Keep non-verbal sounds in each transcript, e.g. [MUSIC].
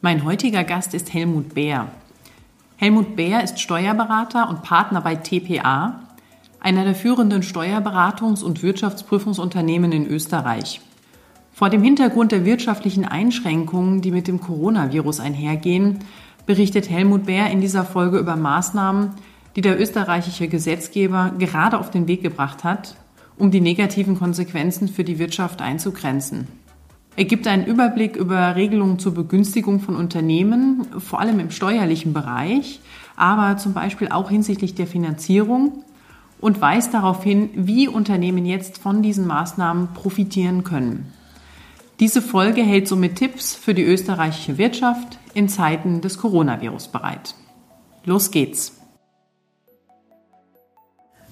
Mein heutiger Gast ist Helmut Bär. Helmut Bär ist Steuerberater und Partner bei TPA, einer der führenden Steuerberatungs- und Wirtschaftsprüfungsunternehmen in Österreich. Vor dem Hintergrund der wirtschaftlichen Einschränkungen, die mit dem Coronavirus einhergehen, berichtet Helmut Bär in dieser Folge über Maßnahmen, die der österreichische Gesetzgeber gerade auf den Weg gebracht hat, um die negativen Konsequenzen für die Wirtschaft einzugrenzen. Er gibt einen Überblick über Regelungen zur Begünstigung von Unternehmen, vor allem im steuerlichen Bereich, aber zum Beispiel auch hinsichtlich der Finanzierung und weist darauf hin, wie Unternehmen jetzt von diesen Maßnahmen profitieren können. Diese Folge hält somit Tipps für die österreichische Wirtschaft in Zeiten des Coronavirus bereit. Los geht's.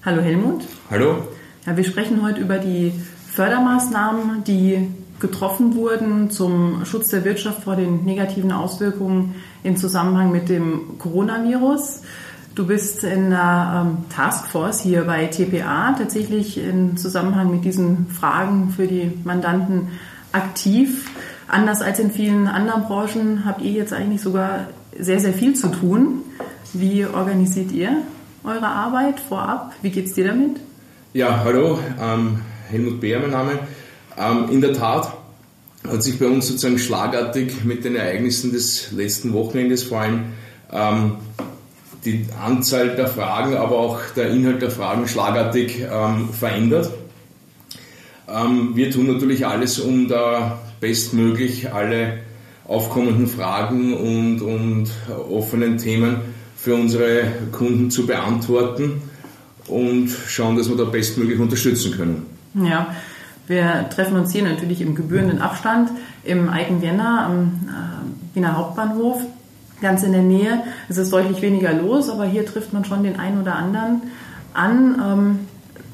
Hallo Helmut. Hallo. Ja, wir sprechen heute über die Fördermaßnahmen, die getroffen wurden zum Schutz der Wirtschaft vor den negativen Auswirkungen im Zusammenhang mit dem Coronavirus. Du bist in der ähm, Taskforce hier bei TPA tatsächlich im Zusammenhang mit diesen Fragen für die Mandanten aktiv. Anders als in vielen anderen Branchen habt ihr jetzt eigentlich sogar sehr, sehr viel zu tun. Wie organisiert ihr eure Arbeit vorab? Wie geht es dir damit? Ja, hallo, ähm, Helmut Beer, mein Name. Ähm, in der Tat hat sich bei uns sozusagen schlagartig mit den Ereignissen des letzten Wochenendes vor allem ähm, die Anzahl der Fragen, aber auch der Inhalt der Fragen schlagartig ähm, verändert. Ähm, wir tun natürlich alles, um da bestmöglich alle aufkommenden Fragen und, und offenen Themen für unsere Kunden zu beantworten und schauen, dass wir da bestmöglich unterstützen können. Ja, wir treffen uns hier natürlich im gebührenden Abstand im alten Vienna am äh, Wiener Hauptbahnhof, ganz in der Nähe. Es ist deutlich weniger los, aber hier trifft man schon den einen oder anderen an. Ähm,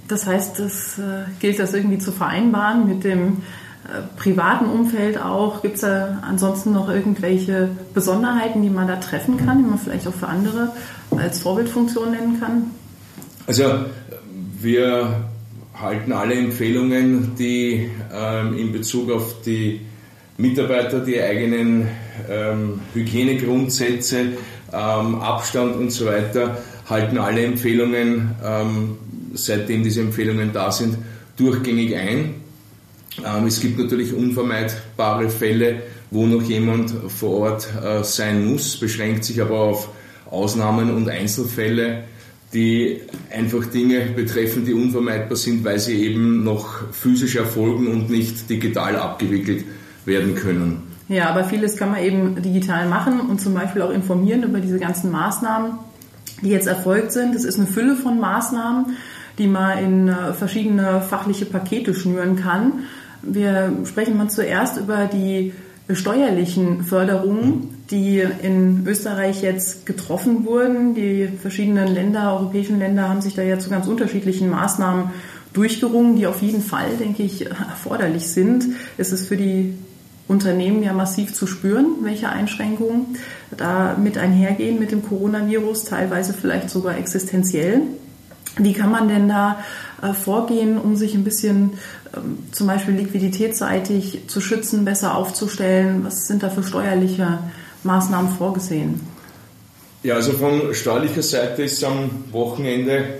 das heißt, es äh, gilt das irgendwie zu vereinbaren mit dem äh, privaten Umfeld auch. Gibt es da ansonsten noch irgendwelche Besonderheiten, die man da treffen kann, die man vielleicht auch für andere als Vorbildfunktion nennen kann? Also wir halten alle Empfehlungen, die ähm, in Bezug auf die Mitarbeiter, die eigenen ähm, Hygienegrundsätze, ähm, Abstand und so weiter, halten alle Empfehlungen ähm, seitdem diese Empfehlungen da sind, durchgängig ein. Ähm, es gibt natürlich unvermeidbare Fälle, wo noch jemand vor Ort äh, sein muss, beschränkt sich aber auf Ausnahmen und Einzelfälle, die einfach Dinge betreffen, die unvermeidbar sind, weil sie eben noch physisch erfolgen und nicht digital abgewickelt werden können. Ja, aber vieles kann man eben digital machen und zum Beispiel auch informieren über diese ganzen Maßnahmen, die jetzt erfolgt sind. Es ist eine Fülle von Maßnahmen die man in äh, verschiedene fachliche Pakete schnüren kann. Wir sprechen mal zuerst über die steuerlichen Förderungen, die in Österreich jetzt getroffen wurden. Die verschiedenen Länder, europäischen Länder haben sich da ja zu ganz unterschiedlichen Maßnahmen durchgerungen, die auf jeden Fall, denke ich, erforderlich sind. Es ist für die Unternehmen ja massiv zu spüren, welche Einschränkungen da mit einhergehen mit dem Coronavirus, teilweise vielleicht sogar existenziell. Wie kann man denn da äh, vorgehen, um sich ein bisschen ähm, zum Beispiel liquiditätsseitig zu schützen, besser aufzustellen? Was sind da für steuerliche Maßnahmen vorgesehen? Ja, also von steuerlicher Seite ist am Wochenende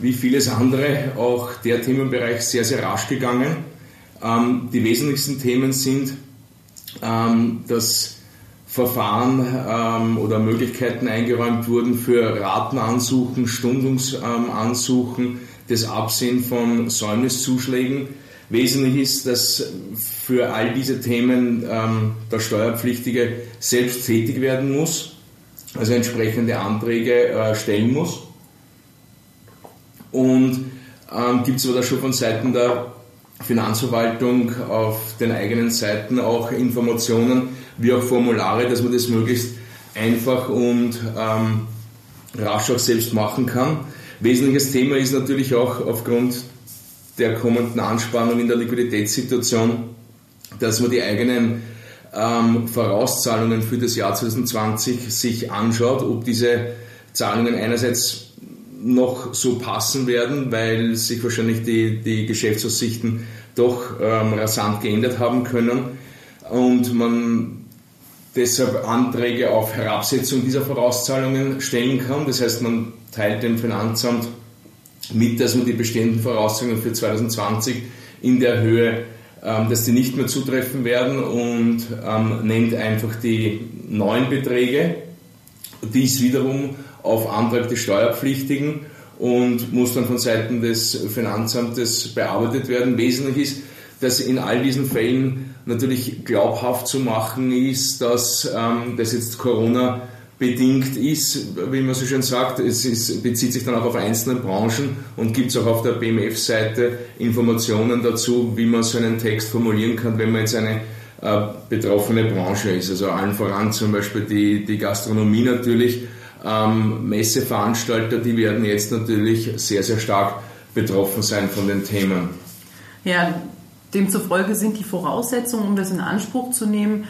wie vieles andere auch der Themenbereich sehr, sehr rasch gegangen. Ähm, die wesentlichsten Themen sind, ähm, dass Verfahren ähm, oder Möglichkeiten eingeräumt wurden für Ratenansuchen, Stundungsansuchen, das Absehen von Säumniszuschlägen. Wesentlich ist, dass für all diese Themen ähm, der Steuerpflichtige selbst tätig werden muss, also entsprechende Anträge äh, stellen muss. Und ähm, gibt es aber schon von Seiten der Finanzverwaltung auf den eigenen Seiten auch Informationen, wie auch Formulare, dass man das möglichst einfach und ähm, rasch auch selbst machen kann. Wesentliches Thema ist natürlich auch aufgrund der kommenden Anspannung in der Liquiditätssituation, dass man die eigenen ähm, Vorauszahlungen für das Jahr 2020 sich anschaut, ob diese Zahlungen einerseits noch so passen werden, weil sich wahrscheinlich die, die Geschäftsaussichten doch ähm, rasant geändert haben können und man deshalb Anträge auf Herabsetzung dieser Vorauszahlungen stellen kann. Das heißt, man teilt dem Finanzamt mit, dass man die bestehenden Vorauszahlungen für 2020 in der Höhe, ähm, dass die nicht mehr zutreffen werden und ähm, nennt einfach die neuen Beträge. Dies wiederum auf Antrag des Steuerpflichtigen und muss dann von Seiten des Finanzamtes bearbeitet werden. Wesentlich ist, dass in all diesen Fällen natürlich glaubhaft zu machen ist, dass ähm, das jetzt Corona bedingt ist, wie man so schön sagt. Es ist, bezieht sich dann auch auf einzelne Branchen und gibt es auch auf der BMF-Seite Informationen dazu, wie man so einen Text formulieren kann, wenn man jetzt eine äh, betroffene Branche ist. Also allen voran zum Beispiel die, die Gastronomie natürlich. Ähm, Messeveranstalter, die werden jetzt natürlich sehr, sehr stark betroffen sein von den Themen. Ja, demzufolge sind die Voraussetzungen, um das in Anspruch zu nehmen,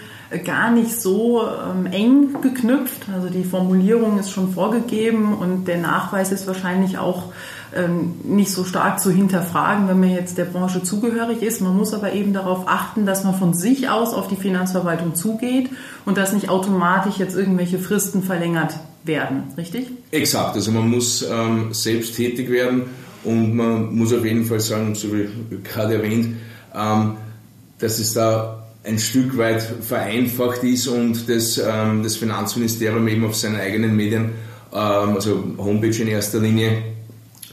gar nicht so ähm, eng geknüpft. Also die Formulierung ist schon vorgegeben und der Nachweis ist wahrscheinlich auch ähm, nicht so stark zu hinterfragen, wenn man jetzt der Branche zugehörig ist. Man muss aber eben darauf achten, dass man von sich aus auf die Finanzverwaltung zugeht und dass nicht automatisch jetzt irgendwelche Fristen verlängert werden, richtig? Exakt, also man muss ähm, selbst tätig werden und man muss auf jeden Fall sagen, so wie gerade erwähnt, ähm, dass es da ein Stück weit vereinfacht ist und das, ähm, das Finanzministerium eben auf seinen eigenen Medien, ähm, also Homepage in erster Linie,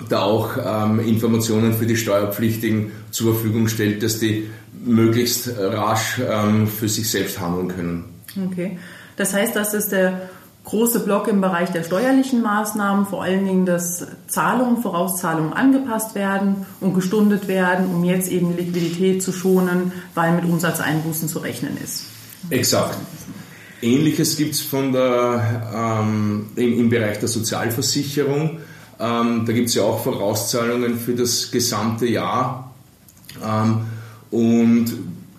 da auch ähm, Informationen für die Steuerpflichtigen zur Verfügung stellt, dass die möglichst rasch ähm, für sich selbst handeln können. Okay. Das heißt, das ist der große Block im Bereich der steuerlichen Maßnahmen, vor allen Dingen, dass Zahlungen, Vorauszahlungen angepasst werden und gestundet werden, um jetzt eben Liquidität zu schonen, weil mit Umsatzeinbußen zu rechnen ist. Exakt. Ähnliches gibt es ähm, im, im, Bereich der Sozialversicherung. Ähm, da gibt es ja auch Vorauszahlungen für das gesamte Jahr. Ähm, und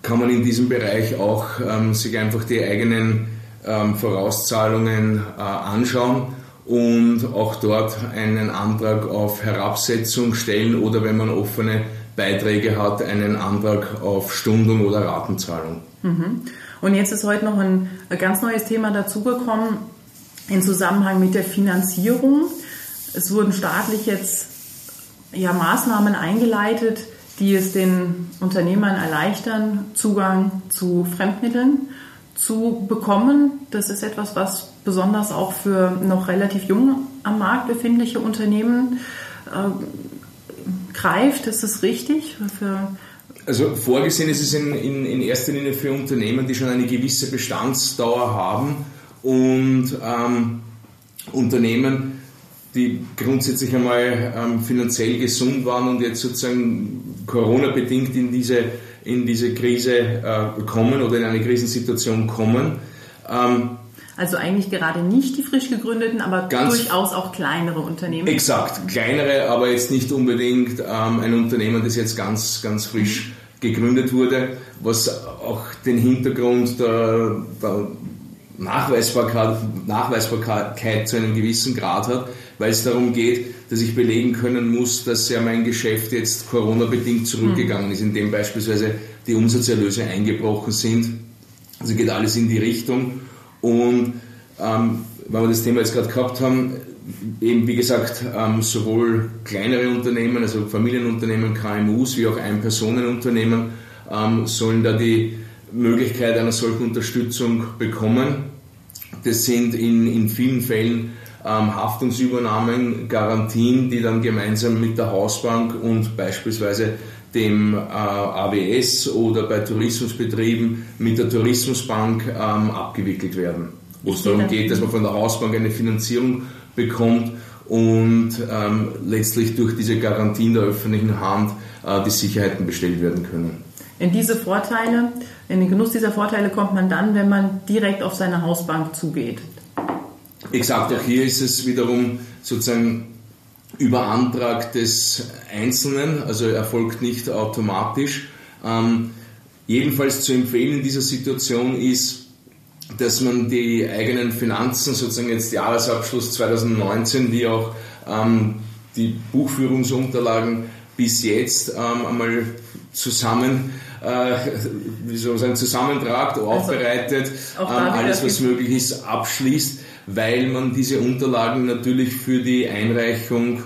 kann man in diesem Bereich auch ähm, sich einfach die eigenen ähm, Vorauszahlungen äh, anschauen und auch dort einen Antrag auf Herabsetzung stellen oder wenn man offene Beiträge hat, einen Antrag auf Stundung oder Ratenzahlung. Mhm. Und jetzt ist heute noch ein ganz neues Thema dazugekommen im Zusammenhang mit der Finanzierung. Es wurden staatlich jetzt ja, Maßnahmen eingeleitet, die es den Unternehmern erleichtern, Zugang zu Fremdmitteln zu bekommen. Das ist etwas, was besonders auch für noch relativ jung am Markt befindliche Unternehmen äh, greift. Ist das richtig? Für also vorgesehen ist es in, in, in, erster Linie für Unternehmen, die schon eine gewisse Bestandsdauer haben und ähm, Unternehmen, die grundsätzlich einmal ähm, finanziell gesund waren und jetzt sozusagen Corona-bedingt in diese in diese Krise äh, kommen oder in eine Krisensituation kommen. Ähm, also eigentlich gerade nicht die frisch gegründeten, aber durchaus auch kleinere Unternehmen. Exakt, kleinere, aber jetzt nicht unbedingt ähm, ein Unternehmen, das jetzt ganz, ganz frisch gegründet wurde, was auch den Hintergrund der, der Nachweisbarkeit, Nachweisbarkeit zu einem gewissen Grad hat, weil es darum geht, dass ich belegen können muss, dass ja mein Geschäft jetzt Corona-bedingt zurückgegangen ist, indem beispielsweise die Umsatzerlöse eingebrochen sind. Also geht alles in die Richtung. Und ähm, weil wir das Thema jetzt gerade gehabt haben, eben wie gesagt, ähm, sowohl kleinere Unternehmen, also Familienunternehmen, KMUs, wie auch Ein-Personen-Unternehmen ähm, sollen da die Möglichkeit einer solchen Unterstützung bekommen. Das sind in, in vielen Fällen ähm, Haftungsübernahmen, Garantien, die dann gemeinsam mit der Hausbank und beispielsweise dem äh, AWS oder bei Tourismusbetrieben mit der Tourismusbank ähm, abgewickelt werden. Wo es darum geht, dass man von der Hausbank eine Finanzierung bekommt und ähm, letztlich durch diese Garantien der öffentlichen Hand äh, die Sicherheiten bestellt werden können. In diese Vorteile, in den Genuss dieser Vorteile kommt man dann, wenn man direkt auf seine Hausbank zugeht. Exakt, auch hier ist es wiederum sozusagen über Antrag des Einzelnen, also erfolgt nicht automatisch. Ähm, jedenfalls zu empfehlen in dieser Situation ist, dass man die eigenen Finanzen, sozusagen jetzt Jahresabschluss 2019, wie auch ähm, die Buchführungsunterlagen bis jetzt ähm, einmal zusammen, äh, wie soll man sagen, zusammentragt, also aufbereitet, ähm, alles was möglich ist, abschließt, weil man diese Unterlagen natürlich für die Einreichung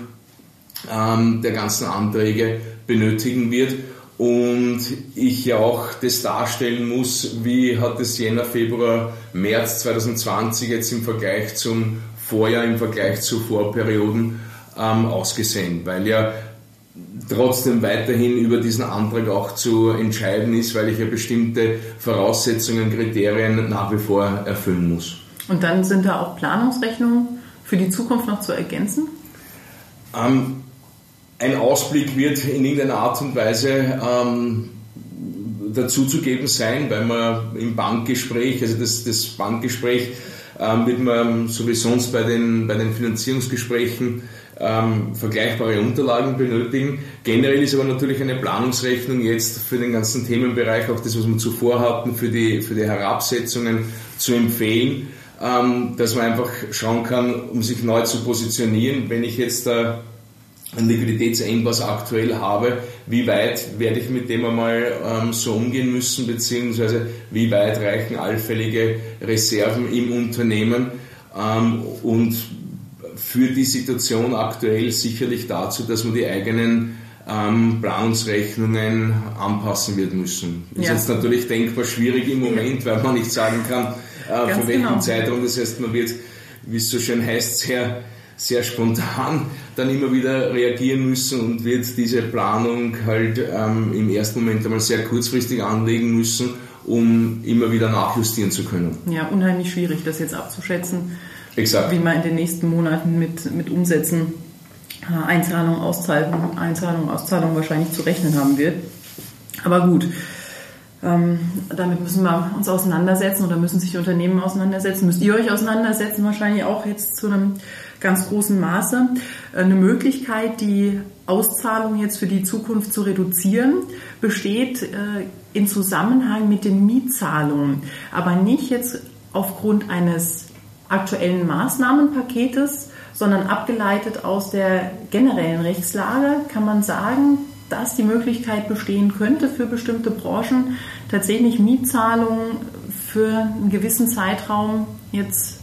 ähm, der ganzen Anträge benötigen wird und ich ja auch das darstellen muss, wie hat es Jänner, Februar, März 2020 jetzt im Vergleich zum Vorjahr, im Vergleich zu Vorperioden ähm, ausgesehen, weil ja trotzdem weiterhin über diesen Antrag auch zu entscheiden ist, weil ich ja bestimmte Voraussetzungen, Kriterien nach wie vor erfüllen muss. Und dann sind da auch Planungsrechnungen für die Zukunft noch zu ergänzen? Ähm, ein Ausblick wird in irgendeiner Art und Weise ähm, dazuzugeben sein, weil man im Bankgespräch, also das, das Bankgespräch ähm, wird man, so wie sonst bei den, bei den Finanzierungsgesprächen, ähm, vergleichbare Unterlagen benötigen. Generell ist aber natürlich eine Planungsrechnung jetzt für den ganzen Themenbereich, auch das, was wir zuvor hatten, für die, für die Herabsetzungen zu empfehlen, ähm, dass man einfach schauen kann, um sich neu zu positionieren. Wenn ich jetzt da einen Liquiditätsengpass aktuell habe, wie weit werde ich mit dem einmal ähm, so umgehen müssen, beziehungsweise wie weit reichen allfällige Reserven im Unternehmen ähm, und führt die Situation aktuell sicherlich dazu, dass wir die eigenen ähm, Planungsrechnungen anpassen wird müssen. Das ja. ist jetzt natürlich denkbar schwierig im Moment, weil man nicht sagen kann, äh, für welchen genau. Zeitraum. Das heißt, man wird, wie es so schön heißt, sehr sehr spontan dann immer wieder reagieren müssen und wird diese Planung halt ähm, im ersten Moment einmal sehr kurzfristig anlegen müssen, um immer wieder nachjustieren zu können. Ja, unheimlich schwierig, das jetzt abzuschätzen, Exakt. wie man in den nächsten Monaten mit, mit Umsätzen, äh, Einzahlung, Auszahlung, Einzahlung, Auszahlung wahrscheinlich zu rechnen haben wird. Aber gut. Ähm, damit müssen wir uns auseinandersetzen oder müssen sich Unternehmen auseinandersetzen. Müsst ihr euch auseinandersetzen, wahrscheinlich auch jetzt zu einem ganz großen Maße. Eine Möglichkeit, die Auszahlung jetzt für die Zukunft zu reduzieren, besteht äh, in Zusammenhang mit den Mietzahlungen, aber nicht jetzt aufgrund eines aktuellen Maßnahmenpaketes, sondern abgeleitet aus der generellen Rechtslage kann man sagen, dass die Möglichkeit bestehen könnte für bestimmte Branchen tatsächlich Mietzahlungen für einen gewissen Zeitraum jetzt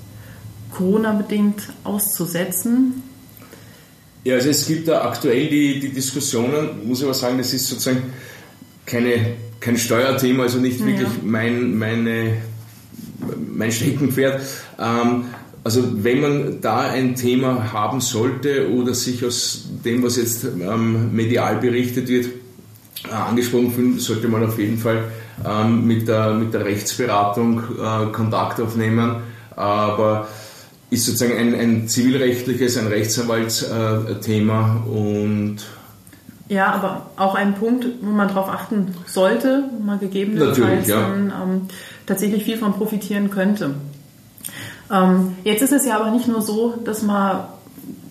Corona-bedingt auszusetzen? Ja, also es gibt da aktuell die, die Diskussionen, muss ich aber sagen, das ist sozusagen keine, kein Steuerthema, also nicht wirklich ja. mein, meine, mein Steckenpferd. Ähm, also wenn man da ein Thema haben sollte oder sich aus dem, was jetzt ähm, medial berichtet wird, äh, angesprochen fühlen, sollte man auf jeden Fall ähm, mit, der, mit der Rechtsberatung äh, Kontakt aufnehmen. Aber ist sozusagen ein, ein zivilrechtliches, ein Rechtsanwaltsthema und ja, aber auch ein Punkt, wo man darauf achten sollte, wo man gegebenenfalls ja. ähm, tatsächlich viel von profitieren könnte. Ähm, jetzt ist es ja aber nicht nur so, dass man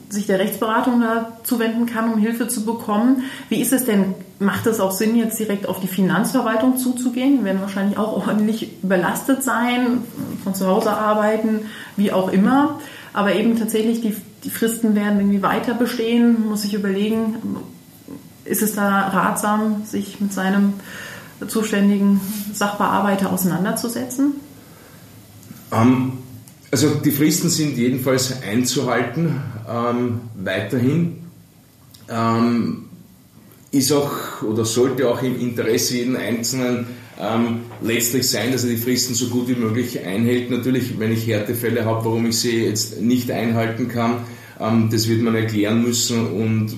sich der Rechtsberatung da zuwenden kann, um Hilfe zu bekommen. Wie ist es denn? Macht es auch Sinn, jetzt direkt auf die Finanzverwaltung zuzugehen? Wir werden wahrscheinlich auch [LAUGHS] ordentlich überlastet sein, von zu Hause arbeiten, wie auch immer. Aber eben tatsächlich die, die Fristen werden irgendwie weiter bestehen. Muss ich überlegen, ist es da ratsam, sich mit seinem zuständigen Sachbearbeiter auseinanderzusetzen? Um ähm, also die Fristen sind jedenfalls einzuhalten, ähm, weiterhin. Ähm, ist auch oder sollte auch im Interesse jeden Einzelnen ähm, letztlich sein, dass er die Fristen so gut wie möglich einhält. Natürlich, wenn ich Härtefälle habe, warum ich sie jetzt nicht einhalten kann, ähm, das wird man erklären müssen und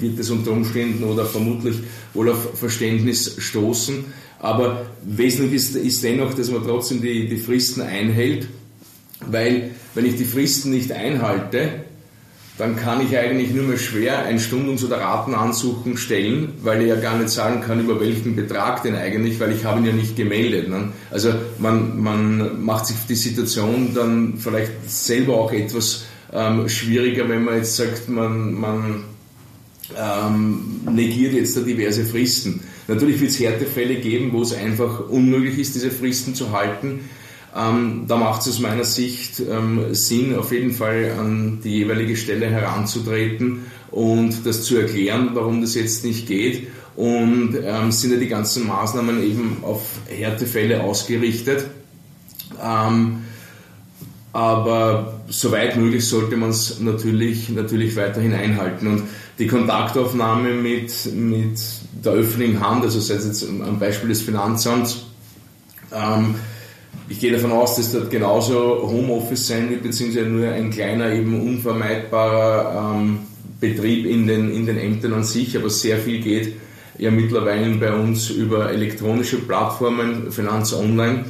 wird es unter Umständen oder vermutlich wohl auf Verständnis stoßen. Aber wesentlich ist, ist dennoch, dass man trotzdem die, die Fristen einhält weil wenn ich die Fristen nicht einhalte, dann kann ich eigentlich nur mehr schwer ein Stundungs- oder Ratenansuchen stellen, weil ich ja gar nicht sagen kann, über welchen Betrag denn eigentlich, weil ich habe ihn ja nicht gemeldet. Ne? Also man, man macht sich die Situation dann vielleicht selber auch etwas ähm, schwieriger, wenn man jetzt sagt, man, man ähm, negiert jetzt da diverse Fristen. Natürlich wird es Härtefälle geben, wo es einfach unmöglich ist, diese Fristen zu halten. Ähm, da macht es aus meiner Sicht ähm, Sinn, auf jeden Fall an die jeweilige Stelle heranzutreten und das zu erklären, warum das jetzt nicht geht. Und ähm, sind ja die ganzen Maßnahmen eben auf Härtefälle ausgerichtet. Ähm, aber soweit möglich sollte man es natürlich, natürlich weiterhin einhalten. Und die Kontaktaufnahme mit, mit der öffentlichen Hand, also sei es jetzt am Beispiel des Finanzamts, ähm, ich gehe davon aus, dass dort genauso Homeoffice sein wird, beziehungsweise nur ein kleiner, eben unvermeidbarer ähm, Betrieb in den, in den Ämtern an sich, aber sehr viel geht ja mittlerweile bei uns über elektronische Plattformen, Finanz Online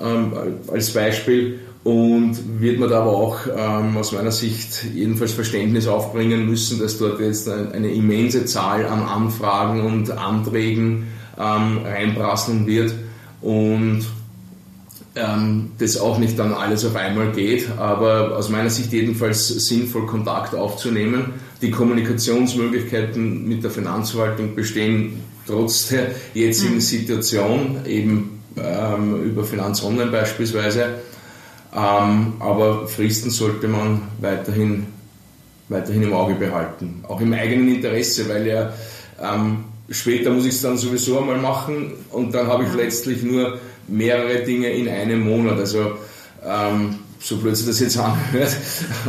ähm, als Beispiel. Und wird man da aber auch ähm, aus meiner Sicht jedenfalls Verständnis aufbringen müssen, dass dort jetzt eine immense Zahl an Anfragen und Anträgen ähm, reinprasseln wird. Und ähm, das auch nicht dann alles auf einmal geht, aber aus meiner Sicht jedenfalls sinnvoll Kontakt aufzunehmen. Die Kommunikationsmöglichkeiten mit der Finanzverwaltung bestehen trotz der jetzigen mhm. Situation, eben ähm, über Finanz Online beispielsweise ähm, aber Fristen sollte man weiterhin, weiterhin im Auge behalten. Auch im eigenen Interesse, weil ja ähm, später muss ich es dann sowieso einmal machen und dann habe ich letztlich nur mehrere Dinge in einem Monat. Also ähm, so blöd sich das jetzt anhört,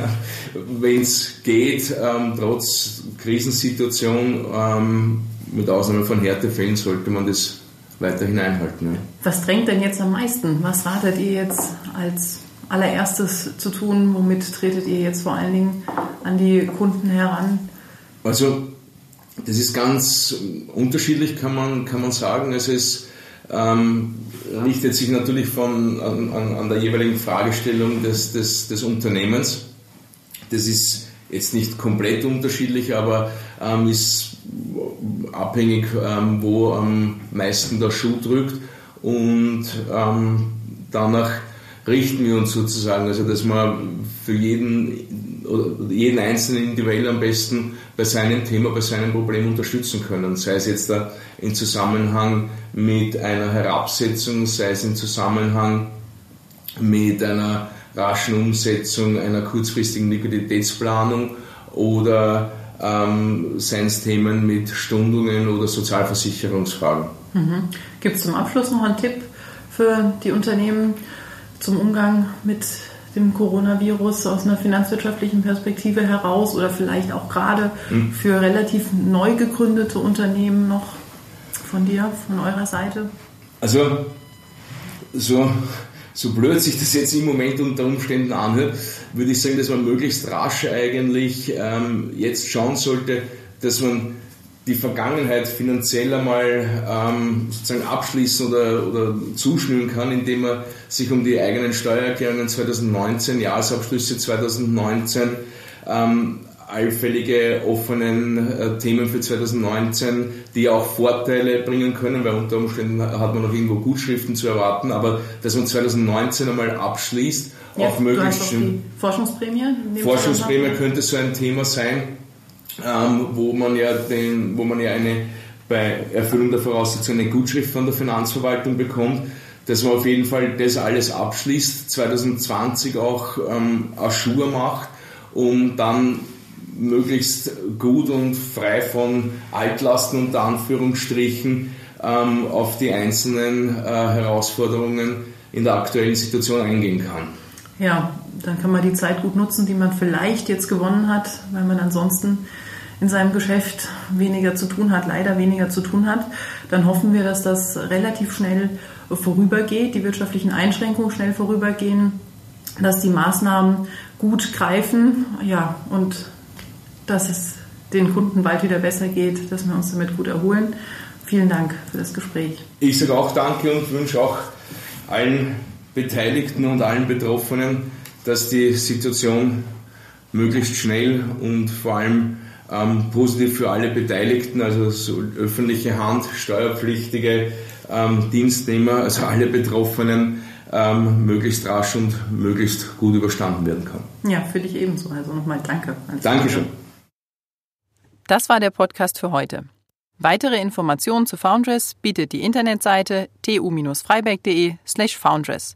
[LAUGHS] wenn es geht, ähm, trotz Krisensituation, ähm, mit Ausnahme von Härtefällen, sollte man das weiterhin einhalten. Ja. Was drängt denn jetzt am meisten? Was wartet ihr jetzt als allererstes zu tun? Womit tretet ihr jetzt vor allen Dingen an die Kunden heran? Also das ist ganz unterschiedlich, kann man, kann man sagen. Es ist, ähm, richtet sich natürlich von, an, an, der jeweiligen Fragestellung des, des, des Unternehmens. Das ist jetzt nicht komplett unterschiedlich, aber ähm, ist abhängig, ähm, wo am meisten der Schuh drückt und ähm, danach richten wir uns sozusagen, also dass wir für jeden, jeden Einzelnen individuell am besten bei seinem Thema, bei seinem Problem unterstützen können. Sei es jetzt da in Zusammenhang mit einer Herabsetzung, sei es im Zusammenhang mit einer raschen Umsetzung einer kurzfristigen Liquiditätsplanung oder ähm, seien es Themen mit Stundungen oder Sozialversicherungsfragen. Mhm. Gibt es zum Abschluss noch einen Tipp für die Unternehmen, zum Umgang mit dem Coronavirus aus einer finanzwirtschaftlichen Perspektive heraus oder vielleicht auch gerade hm. für relativ neu gegründete Unternehmen noch von dir, von eurer Seite? Also, so, so blöd sich das jetzt im Moment unter Umständen anhört, würde ich sagen, dass man möglichst rasch eigentlich ähm, jetzt schauen sollte, dass man die Vergangenheit finanziell einmal ähm, sozusagen abschließen oder, oder zuschnüren kann, indem man sich um die eigenen Steuererklärungen 2019, Jahresabschlüsse 2019, ähm, allfällige offenen äh, Themen für 2019, die auch Vorteile bringen können, weil unter Umständen hat man noch irgendwo Gutschriften zu erwarten, aber dass man 2019 einmal abschließt, ja, auch möglichst... Forschungsprämie? Forschungsprämie könnte so ein Thema sein ähm, wo man ja den, wo man ja eine bei Erfüllung der Voraussetzungen eine Gutschrift von der Finanzverwaltung bekommt, dass man auf jeden Fall das alles abschließt, 2020 auch ähm, Aschur macht, um dann möglichst gut und frei von Altlasten unter Anführungsstrichen ähm, auf die einzelnen äh, Herausforderungen in der aktuellen Situation eingehen kann. Ja, dann kann man die Zeit gut nutzen, die man vielleicht jetzt gewonnen hat, weil man ansonsten in seinem Geschäft weniger zu tun hat, leider weniger zu tun hat, dann hoffen wir, dass das relativ schnell vorübergeht, die wirtschaftlichen Einschränkungen schnell vorübergehen, dass die Maßnahmen gut greifen, ja, und dass es den Kunden bald wieder besser geht, dass wir uns damit gut erholen. Vielen Dank für das Gespräch. Ich sage auch Danke und wünsche auch allen Beteiligten und allen Betroffenen, dass die Situation möglichst schnell und vor allem ähm, positiv für alle Beteiligten, also so öffentliche Hand, steuerpflichtige ähm, Dienstnehmer, also alle Betroffenen, ähm, möglichst rasch und möglichst gut überstanden werden kann. Ja, finde ich ebenso. Also nochmal danke. Dankeschön. Das war der Podcast für heute. Weitere Informationen zu Foundress bietet die Internetseite tu-freiberg.de slash foundress.